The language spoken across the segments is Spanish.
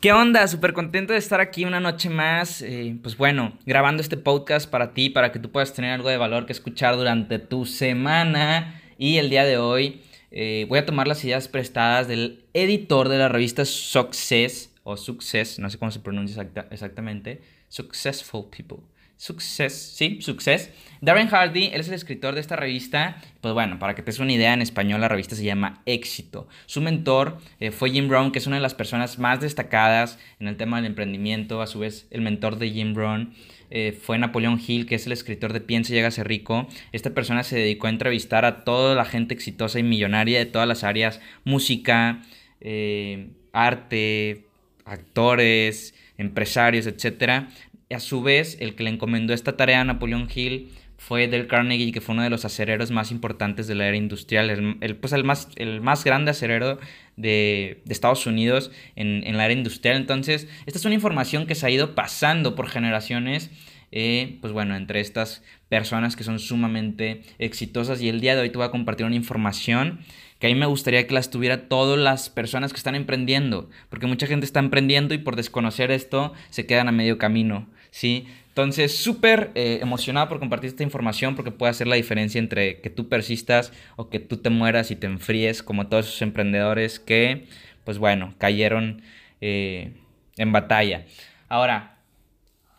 ¿Qué onda? Súper contento de estar aquí una noche más. Eh, pues bueno, grabando este podcast para ti, para que tú puedas tener algo de valor que escuchar durante tu semana. Y el día de hoy eh, voy a tomar las ideas prestadas del editor de la revista Success, o Success, no sé cómo se pronuncia exactamente, Successful People. Success, sí, Success. Darren Hardy, él es el escritor de esta revista. Pues bueno, para que te des una idea, en español la revista se llama Éxito. Su mentor eh, fue Jim Brown, que es una de las personas más destacadas en el tema del emprendimiento. A su vez, el mentor de Jim Brown eh, fue Napoleón Hill, que es el escritor de Piensa y ser rico. Esta persona se dedicó a entrevistar a toda la gente exitosa y millonaria de todas las áreas: música, eh, arte, actores, empresarios, etcétera a su vez, el que le encomendó esta tarea a Napoleón Hill fue Del Carnegie, que fue uno de los acereros más importantes de la era industrial, el, pues el, más, el más grande acerero de, Estados Unidos en, la era industrial. Entonces, esta es una información que se ha ido pasando por generaciones, eh, pues bueno, entre estas personas que son sumamente exitosas. Y el día de hoy te voy a compartir una información que a mí me gustaría que las tuviera todas las personas que están emprendiendo, porque mucha gente está emprendiendo y por desconocer esto se quedan a medio camino, ¿sí? Entonces, súper eh, emocionado por compartir esta información porque puede hacer la diferencia entre que tú persistas o que tú te mueras y te enfríes, como todos esos emprendedores que, pues bueno, cayeron eh, en batalla. Ahora,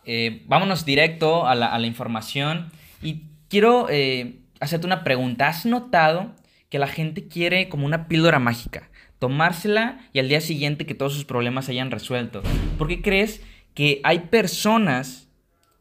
eh, vámonos directo a la, a la, información y quiero hacerte una pregunta. ¿Has notado que la gente quiere como una píldora mágica, tomársela y al día siguiente que todos sus problemas se hayan resuelto. ¿Por qué crees que hay personas,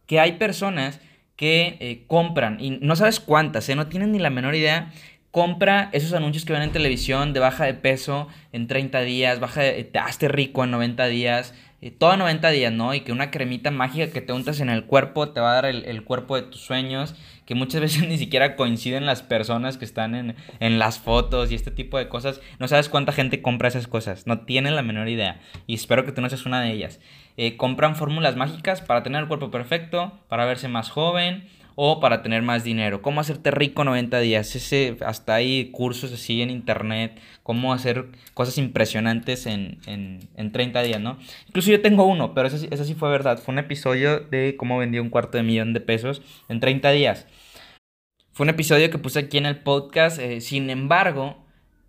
que hay personas que eh, compran, y no sabes cuántas, ¿eh? no tienen ni la menor idea, compra esos anuncios que ven en televisión de baja de peso en 30 días, baja de, te hazte rico en 90 días, todo 90 días, ¿no? Y que una cremita mágica que te untas en el cuerpo te va a dar el, cuerpo de tus sueños, que muchas veces ni siquiera coinciden las personas que están en, en, las fotos y este tipo de cosas. No sabes cuánta gente compra esas cosas, no tienen la menor idea. Y espero que tú no seas una de ellas. Eh, compran fórmulas mágicas para tener el cuerpo perfecto, para verse más joven, o para tener más dinero. Cómo hacerte rico 90 días. Ese, hasta hay cursos así en internet. Cómo hacer cosas impresionantes en, en, 30 días, ¿no? Incluso yo tengo uno, pero eso, sí fue verdad. Fue un episodio de cómo vendí un cuarto de millón de pesos en 30 días. Fue un episodio que puse aquí en el podcast. Eh, sin embargo,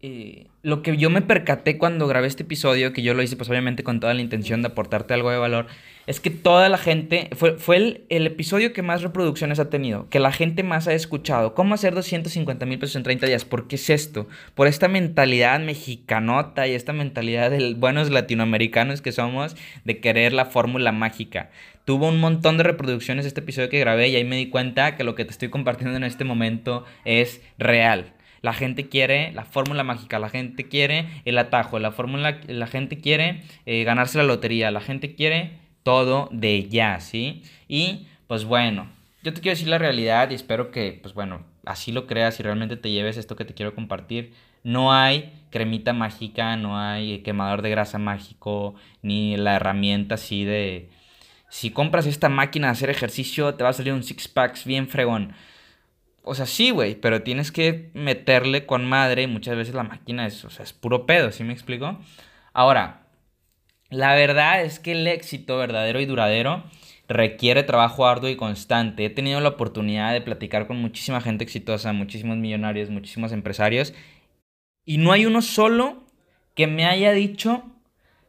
eh, lo que yo me percaté cuando grabé este episodio, que yo lo hice pues obviamente con toda la intención de aportarte algo de valor, es que toda la gente, fue, fue el, el, episodio que más reproducciones ha tenido, que la gente más ha escuchado. ¿Cómo hacer 250 mil pesos en 30 días? ¿Por qué es esto? Por esta mentalidad mexicanota y esta mentalidad de buenos latinoamericanos que somos de querer la fórmula mágica. Tuvo un montón de reproducciones este episodio que grabé y ahí me di cuenta que lo que te estoy compartiendo en este momento es real. La gente quiere la fórmula mágica, la gente quiere el atajo, la fórmula, la gente quiere eh, ganarse la lotería, la gente quiere todo de ya, ¿sí? Y pues bueno, yo te quiero decir la realidad y espero que, pues bueno, así lo creas y realmente te lleves esto que te quiero compartir. No hay cremita mágica, no hay quemador de grasa mágico, ni la herramienta así de... Si compras esta máquina de hacer ejercicio, te va a salir un six packs bien fregón. O sea, sí, güey, pero tienes que meterle con madre. Muchas veces la máquina es, o sea, es puro pedo, ¿sí me explico? Ahora, la verdad es que el éxito verdadero y duradero requiere trabajo arduo y constante. He tenido la oportunidad de platicar con muchísima gente exitosa, muchísimos millonarios, muchísimos empresarios. Y no hay uno solo que me haya dicho,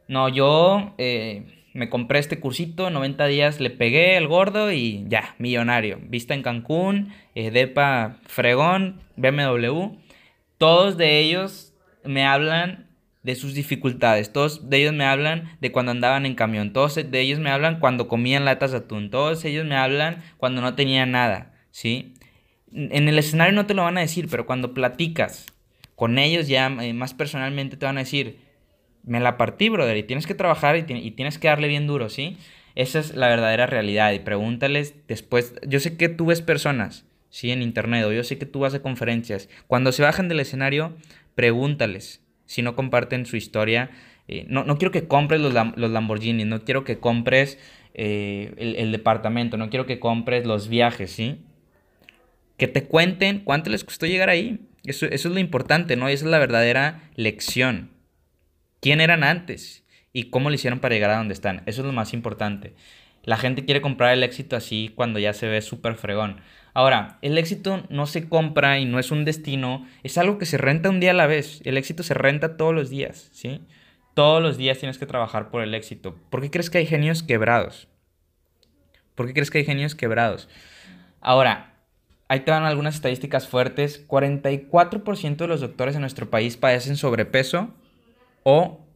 no, yo... Eh, me compré este cursito, 90 días le pegué el gordo y ya, millonario. Vista en Cancún, eh, Depa Fregón, BMW. Todos de ellos me hablan de sus dificultades. Todos de ellos me hablan de cuando andaban en camión. Todos de ellos me hablan cuando comían latas de atún. Todos ellos me hablan cuando no tenían nada, ¿sí? En el escenario no te lo van a decir, pero cuando platicas Con ellos ya eh, más personalmente te van a decir, me la partí, brother, y tienes que trabajar y, y tienes que darle bien duro, ¿sí? Esa es la verdadera realidad y pregúntales después, yo sé que tú ves personas, ¿sí? En internet o yo sé que tú vas a conferencias, cuando se bajan del escenario, pregúntales si no comparten su historia. Eh, no, no, quiero que compres los, los, Lamborghini, no quiero que compres eh, el, el, departamento, no quiero que compres los viajes, ¿sí? Que te cuenten cuánto les costó llegar ahí. Eso, eso es lo importante, ¿no? Esa es la verdadera lección. ¿Quién eran antes? y cómo lo hicieron para llegar a donde están. Eso es lo más importante. La gente quiere comprar el éxito así cuando ya se ve súper fregón. Ahora, el éxito no se compra y no es un destino, es algo que se renta un día a la vez. El éxito se renta todos los días, ¿sí? Todos los días tienes que trabajar por el éxito. ¿Por qué crees que hay genios quebrados? ¿Por qué crees que hay genios quebrados? Ahora, ahí te van algunas estadísticas fuertes. 44% de los doctores en nuestro país padecen sobrepeso o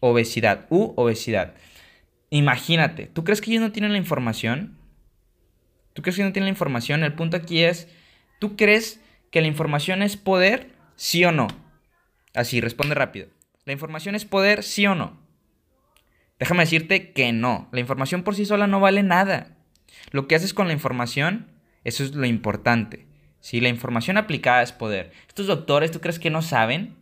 obesidad u obesidad. Imagínate, ¿tú crees que ellos no tienen la información? ¿Tú crees que no tienen la información? El punto aquí es, ¿tú crees que la información es poder? ¿Sí o no? Así, responde rápido. ¿La información es poder? ¿Sí o no? Déjame decirte que no. La información por sí sola no vale nada. Lo que haces con la información, eso es lo importante. Si la información aplicada es poder. Estos doctores, ¿tú crees que no saben?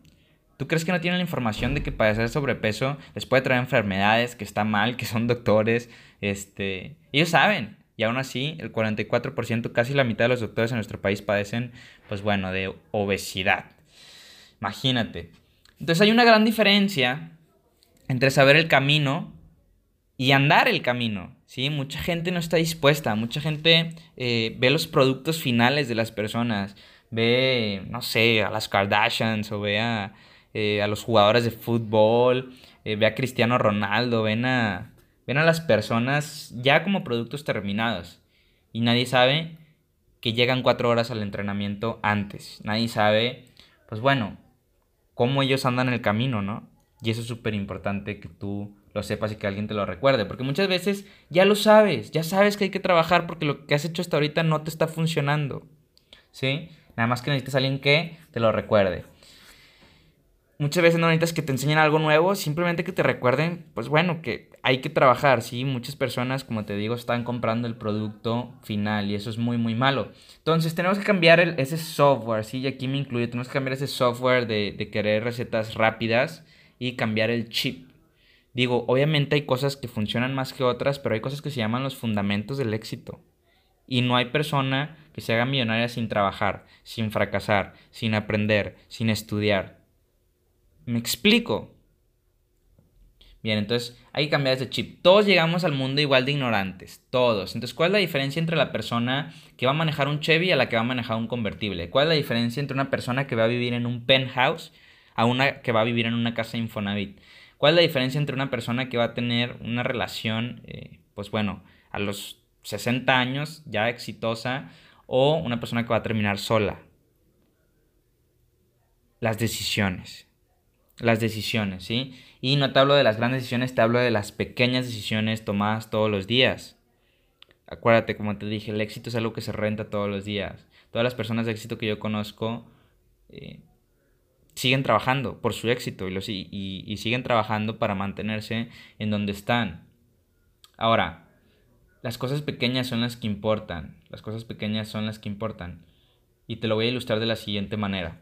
¿Tú crees que no tienen la información de que padecer sobrepeso les puede traer enfermedades, que está mal, que son doctores? Este, ellos saben. Y aún así, el 44%, casi la mitad de los doctores en nuestro país padecen, pues bueno, de obesidad. Imagínate. Entonces hay una gran diferencia entre saber el camino y andar el camino. ¿sí? Mucha gente no está dispuesta, mucha gente eh, ve los productos finales de las personas, ve, no sé, a las Kardashians o ve a, eh, a los jugadores de fútbol, eh, ve a Cristiano Ronaldo, ven a, ven a las personas ya como productos terminados. Y nadie sabe que llegan cuatro horas al entrenamiento antes. Nadie sabe, pues bueno, cómo ellos andan en el camino, ¿no? Y eso es súper importante que tú lo sepas y que alguien te lo recuerde. Porque muchas veces ya lo sabes, ya sabes que hay que trabajar porque lo que has hecho hasta ahorita no te está funcionando. ¿Sí? Nada más que necesitas a alguien que te lo recuerde. Muchas veces no necesitas que te enseñen algo nuevo, simplemente que te recuerden, pues bueno, que hay que trabajar, ¿sí? Muchas personas, como te digo, están comprando el producto final y eso es muy, muy malo. Entonces tenemos que cambiar ese software, ¿sí? Y aquí me incluye, tenemos que cambiar ese software de, de querer recetas rápidas y cambiar el chip. Digo, obviamente hay cosas que funcionan más que otras, pero hay cosas que se llaman los fundamentos del éxito. Y no hay persona que se haga millonaria sin trabajar, sin fracasar, sin aprender, sin estudiar. ¿Me explico? Bien, entonces hay que cambiar ese chip. Todos llegamos al mundo igual de ignorantes, todos. Entonces, ¿cuál es la diferencia entre la persona que va a manejar un Chevy a la que va a manejar un convertible? ¿Cuál es la diferencia entre una persona que va a vivir en un penthouse a una que va a vivir en una casa Infonavit? ¿Cuál es la diferencia entre una persona que va a tener una relación, eh, pues bueno, a los 60 años ya exitosa o una persona que va a terminar sola? Las decisiones las decisiones, ¿sí? Y no te hablo de las grandes decisiones, te hablo de las pequeñas decisiones tomadas todos los días. Acuérdate, como te dije, el éxito es algo que se renta todos los días. Todas las personas de éxito que yo conozco eh, siguen trabajando por su éxito y, los, y siguen trabajando para mantenerse en donde están. Ahora, las cosas pequeñas son las que importan. Las cosas pequeñas son las que importan. Y te lo voy a ilustrar de la siguiente manera.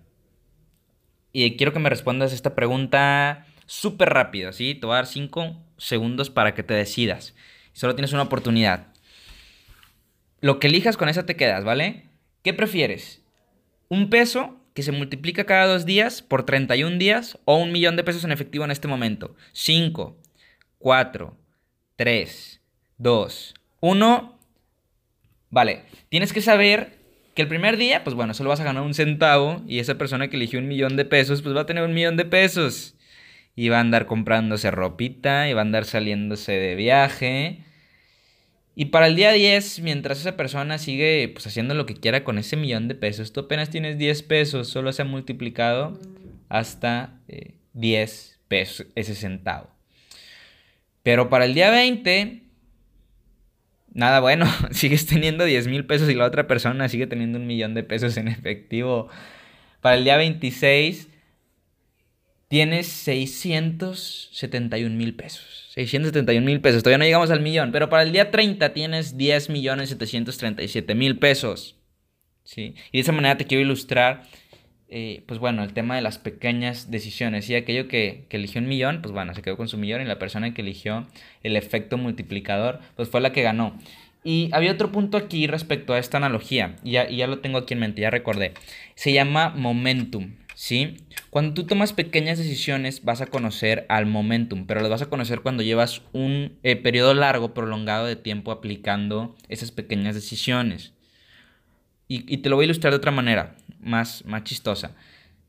Y quiero que me respondas esta pregunta súper rápido, ¿sí? Te voy a dar 5 segundos para que te decidas. Solo tienes una oportunidad. Lo que elijas con esa te quedas, ¿vale? ¿Qué prefieres? ¿Un peso que se multiplica cada dos días por 31 días o un millón de pesos en efectivo en este momento? 5, 4, 3, 2, 1. Vale, tienes que saber que el primer día, pues bueno, solo vas a ganar un centavo y esa persona que eligió un millón de pesos, pues va a tener un millón de pesos. Y va a andar comprándose ropita y va a andar saliéndose de viaje. Y para el día 10, mientras esa persona sigue pues haciendo lo que quiera con ese millón de pesos, tú apenas tienes 10 pesos, solo se ha multiplicado hasta 10 eh, pesos ese centavo. Pero para el día 20, nada bueno, sigues teniendo 10 mil pesos y la otra persona sigue teniendo un millón de pesos en efectivo. Para el día 26 tienes 671 mil pesos. 671 mil pesos. Todavía no llegamos al millón. Pero para el día 30 tienes 10 millones 737 mil pesos. ¿Sí? Y de esa manera te quiero ilustrar, eh, pues bueno, el tema de las pequeñas decisiones. Y aquello que, que, eligió un millón, pues bueno, se quedó con su millón. Y la persona que eligió el efecto multiplicador, pues fue la que ganó. Y había otro punto aquí respecto a esta analogía. Y ya, y ya lo tengo aquí en mente, ya recordé. Se llama momentum. ¿sí? Cuando tú tomas pequeñas decisiones vas a conocer al momentum, pero lo vas a conocer cuando llevas un eh, periodo largo, prolongado de tiempo aplicando esas pequeñas decisiones. Y, te lo voy a ilustrar de otra manera, más, más chistosa.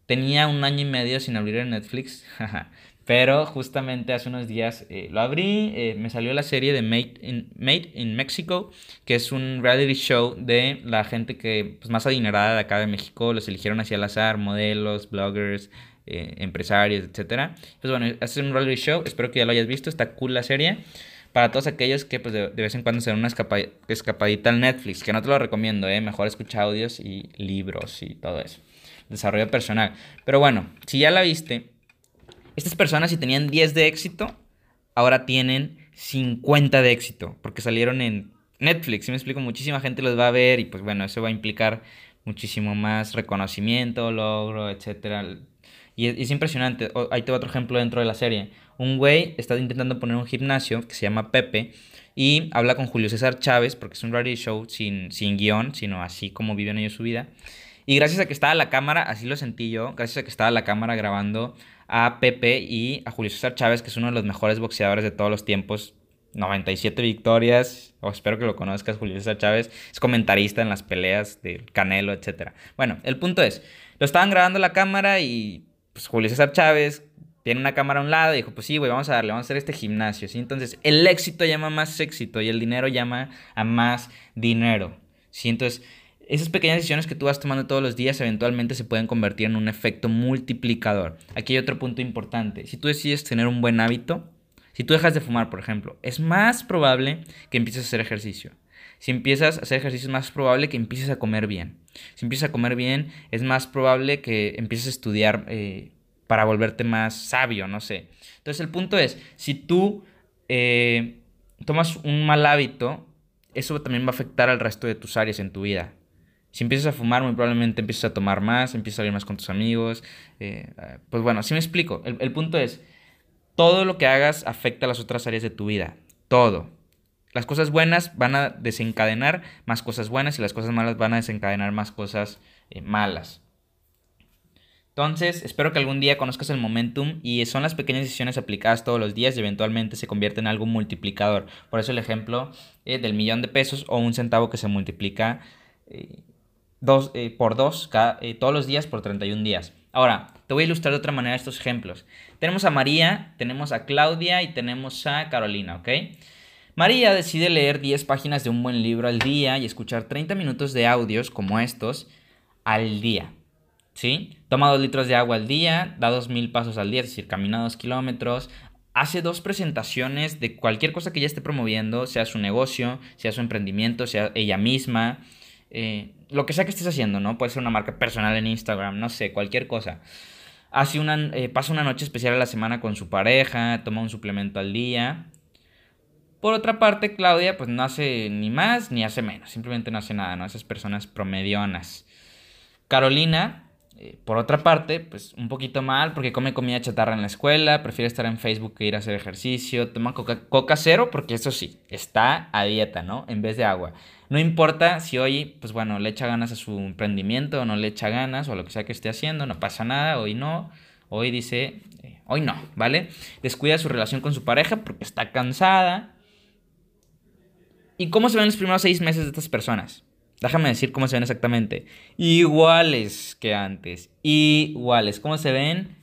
Tenía un año y medio sin abrir el Netflix, Pero justamente hace unos días eh, lo abrí, eh, me salió la serie de Made in, Made in Mexico, que es un reality show de la gente que pues, más adinerada de acá de México, los eligieron así al azar, modelos, bloggers, eh, empresarios, etc. Pues bueno, es un reality show, espero que ya lo hayas visto, está cool la serie. Para todos aquellos que pues, de, vez en cuando se dan una escapadita al Netflix, que no te lo recomiendo, ¿eh? mejor escucha audios y libros y todo eso. Desarrollo personal. Pero bueno, si ya la viste, estas personas si tenían 10 de éxito, ahora tienen 50 de éxito, porque salieron en Netflix, si me explico, muchísima gente los va a ver y pues bueno, eso va a implicar muchísimo más reconocimiento, logro, etc. Y es, impresionante, ahí te va otro ejemplo dentro de la serie. Un güey está intentando poner un gimnasio que se llama Pepe y habla con Julio César Chávez, porque es un reality show sin, sin guion, sino así como viven ellos su vida. Y gracias a que estaba la cámara, así lo sentí yo, gracias a que estaba la cámara grabando a Pepe y a Julio César Chávez, que es uno de los mejores boxeadores de todos los tiempos. 97 victorias, o espero que lo conozcas, Julio César Chávez, es comentarista en las peleas del Canelo, etc. Bueno, el punto es, lo estaban grabando la cámara y pues, Julio César Chávez tiene una cámara a un lado y dijo, pues sí, güey, vamos a darle, vamos a hacer este gimnasio, ¿sí? Entonces, el éxito llama más éxito y el dinero llama a más dinero, ¿sí? Entonces, esas pequeñas decisiones que tú vas tomando todos los días eventualmente se pueden convertir en un efecto multiplicador. Aquí hay otro punto importante. Si tú decides tener un buen hábito, si tú dejas de fumar, por ejemplo, es más probable que empieces a hacer ejercicio. Si empiezas a hacer ejercicio es más probable que empieces a comer bien. Si empiezas a comer bien, es más probable que empieces a estudiar eh, para volverte más sabio, no sé. Entonces el punto es, si tú eh, tomas un mal hábito, eso también va a afectar al resto de tus áreas en tu vida. Si empiezas a fumar, muy probablemente empieces a tomar más, empiezas a salir más con tus amigos. Eh, pues bueno, así me explico. El, punto es, todo lo que hagas afecta a las otras áreas de tu vida. Todo. Las cosas buenas van a desencadenar más cosas buenas y las cosas malas van a desencadenar más cosas eh, malas. Entonces, espero que algún día conozcas el momentum y son las pequeñas decisiones aplicadas todos los días y eventualmente se convierten en algo multiplicador. Por eso el ejemplo eh, del millón de pesos o un centavo que se multiplica dos, eh, por 2 eh, todos los días por 31 días. Ahora, te voy a ilustrar de otra manera estos ejemplos. Tenemos a María, tenemos a Claudia y tenemos a Carolina, ¿ok? María decide leer 10 páginas de un buen libro al día y escuchar 30 minutos de audios como estos al día. ¿Sí? Toma 2 litros de agua al día, da 2.000 pasos al día, es decir, camina 2 kilómetros, hace dos presentaciones de cualquier cosa que ella esté promoviendo, sea su negocio, sea su emprendimiento, sea ella misma, eh, lo que sea que estés haciendo, ¿no? Puede ser una marca personal en Instagram, no sé, cualquier cosa. Hace una, eh, pasa una noche especial a la semana con su pareja, toma un suplemento al día. Por otra parte, Claudia pues no hace ni más ni hace menos, simplemente no hace nada, ¿no? Esas personas promedionas. Carolina eh, por otra parte, pues un poquito mal porque come comida chatarra en la escuela, prefiere estar en Facebook que ir a hacer ejercicio, toma coca, coca cero porque eso sí, está a dieta, ¿no? En vez de agua. No importa si hoy, pues bueno, le echa ganas a su emprendimiento o no le echa ganas o lo que sea que esté haciendo, no pasa nada, hoy no, hoy dice, eh, hoy no, ¿vale? Descuida su relación con su pareja porque está cansada. ¿Y cómo se ven los primeros seis meses de estas personas? Déjame decir cómo se ven exactamente. Iguales que antes. Iguales. ¿Cómo se ven?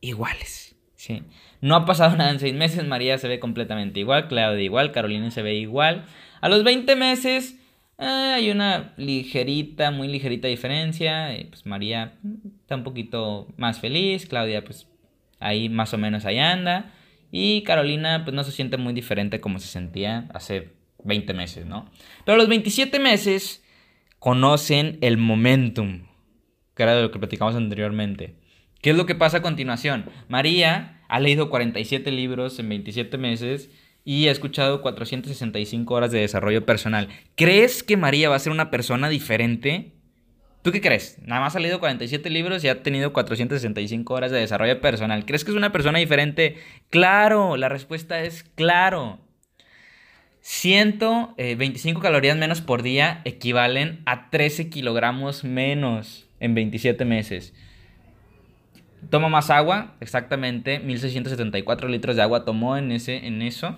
Iguales. Sí. No ha pasado nada en seis meses. María se ve completamente igual. Claudia igual. Carolina se ve igual. A los 20 meses eh, hay una ligerita, muy ligerita diferencia. Pues María está un poquito más feliz. Claudia pues ahí más o menos ahí anda. Y Carolina pues no se siente muy diferente como se sentía hace 20 meses, ¿no? Pero a los 27 meses conocen el momentum. que era de lo que platicamos anteriormente. ¿Qué es lo que pasa a continuación? María ha leído 47 libros en 27 meses y ha escuchado 465 horas de desarrollo personal. ¿Crees que María va a ser una persona diferente? ¿Tú qué crees? Nada más ha leído 47 libros y ha tenido 465 horas de desarrollo personal. ¿Crees que es una persona diferente? Claro, la respuesta es claro. 125 calorías menos por día equivalen a 13 kilogramos menos en 27 meses. Toma más agua, exactamente 1674 litros de agua tomó en, ese, en eso.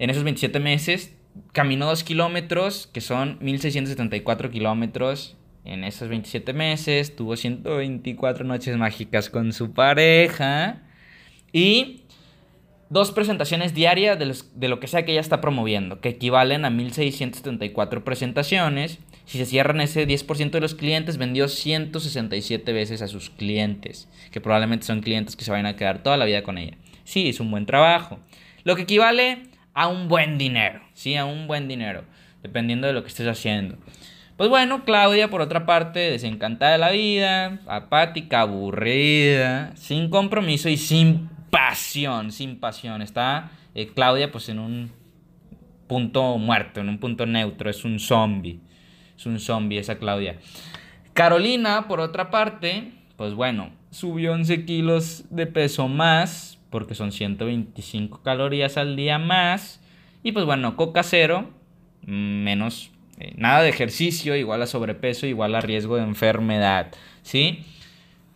En esos 27 meses caminó 2 kilómetros, que son 1674 kilómetros en esos 27 meses. Tuvo 124 noches mágicas con su pareja. Y dos presentaciones diarias de, de, lo que sea que ella está promoviendo, que equivalen a 1674 presentaciones. Si se cierran ese 10% de los clientes, vendió 167 veces a sus clientes, que probablemente son clientes que se van a quedar toda la vida con ella. Sí, es un buen trabajo. Lo que equivale a un buen dinero, sí, a un buen dinero, dependiendo de lo que estés haciendo. Pues bueno, Claudia, por otra parte, desencantada de la vida, apática, aburrida, sin compromiso y sin pasión, sin pasión. Está eh, Claudia pues en un punto muerto, en un punto neutro, es un zombie. Es un zombie esa Claudia. Carolina, por otra parte, pues bueno, subió 11 kilos de peso más, porque son 125 calorías al día más. Y pues bueno, coca cero, menos, eh, nada de ejercicio, igual a sobrepeso, igual a riesgo de enfermedad, ¿sí?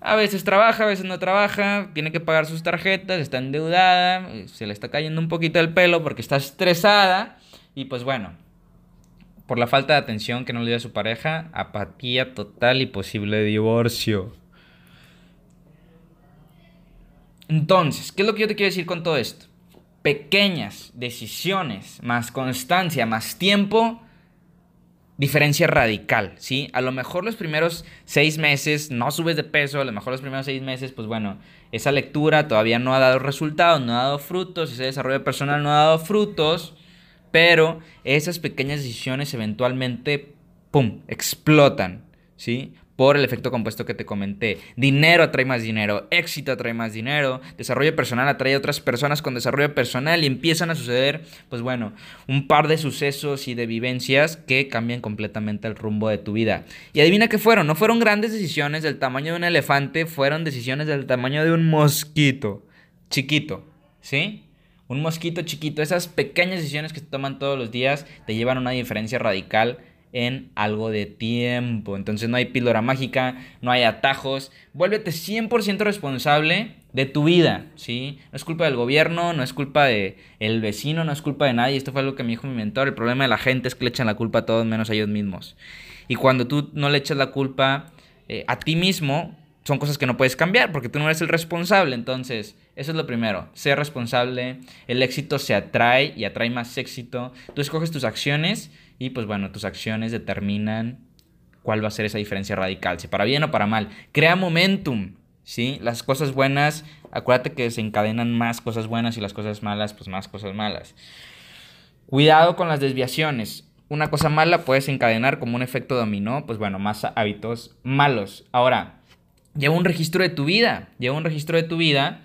A veces trabaja, a veces no trabaja, tiene que pagar sus tarjetas, está endeudada, se le está cayendo un poquito el pelo porque está estresada y pues bueno, por la falta de atención que no le dio a su pareja, apatía total y posible divorcio. Entonces, ¿qué es lo que yo te quiero decir con todo esto? Pequeñas decisiones, más constancia, más tiempo, diferencia radical, ¿sí? A lo mejor los primeros seis meses no subes de peso, a lo mejor los primeros seis meses, pues bueno, esa lectura todavía no ha dado resultados, no ha dado frutos, ese desarrollo personal no ha dado frutos, pero esas pequeñas decisiones eventualmente, ¡pum!, explotan, ¿sí? Por el efecto compuesto que te comenté. Dinero atrae más dinero, éxito atrae más dinero, desarrollo personal atrae a otras personas con desarrollo personal y empiezan a suceder, pues bueno, un par de sucesos y de vivencias que cambian completamente el rumbo de tu vida. Y adivina qué fueron, no fueron grandes decisiones del tamaño de un elefante, fueron decisiones del tamaño de un mosquito, chiquito, ¿sí? Un mosquito chiquito, esas pequeñas decisiones que se toman todos los días te llevan a una diferencia radical en algo de tiempo. Entonces no hay píldora mágica, no hay atajos. Vuélvete 100% responsable de tu vida, ¿sí? No es culpa del gobierno, no es culpa de el vecino, no es culpa de nadie. Esto fue algo que me dijo mi mentor. El problema de la gente es que le echan la culpa a todos menos a ellos mismos. Y cuando tú no le echas la culpa eh, a ti mismo, son cosas que no puedes cambiar porque tú no eres el responsable. Entonces, eso es lo primero, ser responsable, el éxito se atrae y atrae más éxito. Tú escoges tus acciones y pues bueno, tus acciones determinan cuál va a ser esa diferencia radical, si para bien o para mal. Crea momentum, ¿sí? Las cosas buenas, acuérdate que se encadenan más cosas buenas y las cosas malas, pues más cosas malas. Cuidado con las desviaciones. Una cosa mala puedes encadenar como un efecto dominó, pues bueno, más hábitos malos. Ahora, lleva un registro de tu vida, lleva un registro de tu vida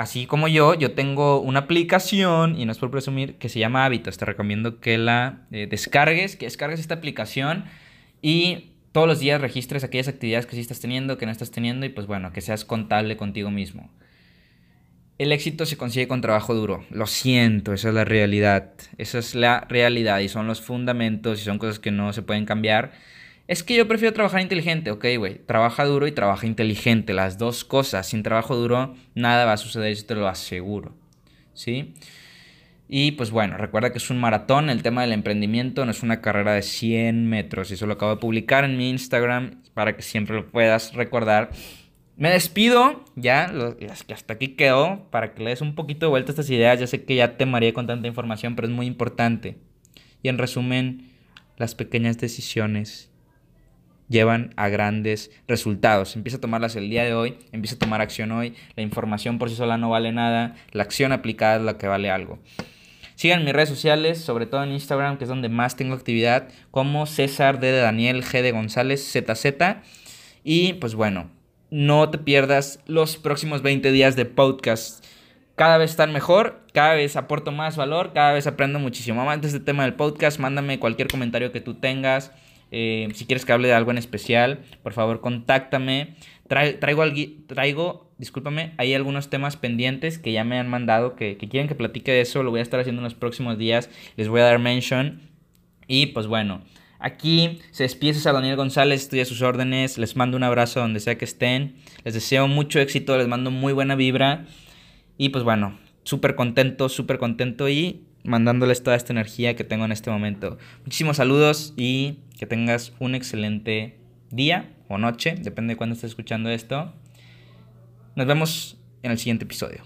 así como yo, yo tengo una aplicación, y no es por presumir, que se llama Hábitos. Te recomiendo que la eh, descargues, que descargues esta aplicación y todos los días registres aquellas actividades que sí estás teniendo, que no estás teniendo, y pues bueno, que seas contable contigo mismo. El éxito se consigue con trabajo duro. Lo siento, esa es la realidad. Esa es la realidad y son los fundamentos y son cosas que no se pueden cambiar. Es que yo prefiero trabajar inteligente, ok, güey. Trabaja duro y trabaja inteligente, las dos cosas. Sin trabajo duro, nada va a suceder, yo te lo aseguro. ¿Sí? Y pues bueno, recuerda que es un maratón, el tema del emprendimiento no es una carrera de 100 metros. Y eso lo acabo de publicar en mi Instagram para que siempre lo puedas recordar. Me despido, ya, hasta aquí quedó, para que le des un poquito de vuelta a estas ideas. Ya sé que ya te mareé con tanta información, pero es muy importante. Y en resumen, las pequeñas decisiones llevan a grandes resultados. Empieza a tomarlas el día de hoy, empieza a tomar acción hoy. La información por sí sola no vale nada, la acción aplicada es la que vale algo. Sigan mis redes sociales, sobre todo en Instagram, que es donde más tengo actividad, como César D. de Daniel G. de González ZZ. Y pues bueno, no te pierdas los próximos 20 días de podcast. Cada vez están mejor, cada vez aporto más valor, cada vez aprendo muchísimo más de este tema del podcast. Mándame cualquier comentario que tú tengas. Eh, si quieres que hable de algo en especial, por favor, contáctame. traigo, traigo, discúlpame, hay algunos temas pendientes que ya me han mandado que, quieren que platique de eso. Lo voy a estar haciendo en los próximos días. Les voy a dar mention. Y pues bueno, Aquí se despide a Daniel González, estoy a sus órdenes, les mando un abrazo donde sea que estén, les deseo mucho éxito, les mando muy buena vibra y pues bueno, súper contento, súper contento y mandándoles toda esta energía que tengo en este momento. Muchísimos saludos y que tengas un excelente día o noche, depende de cuándo estés escuchando esto. Nos vemos en el siguiente episodio.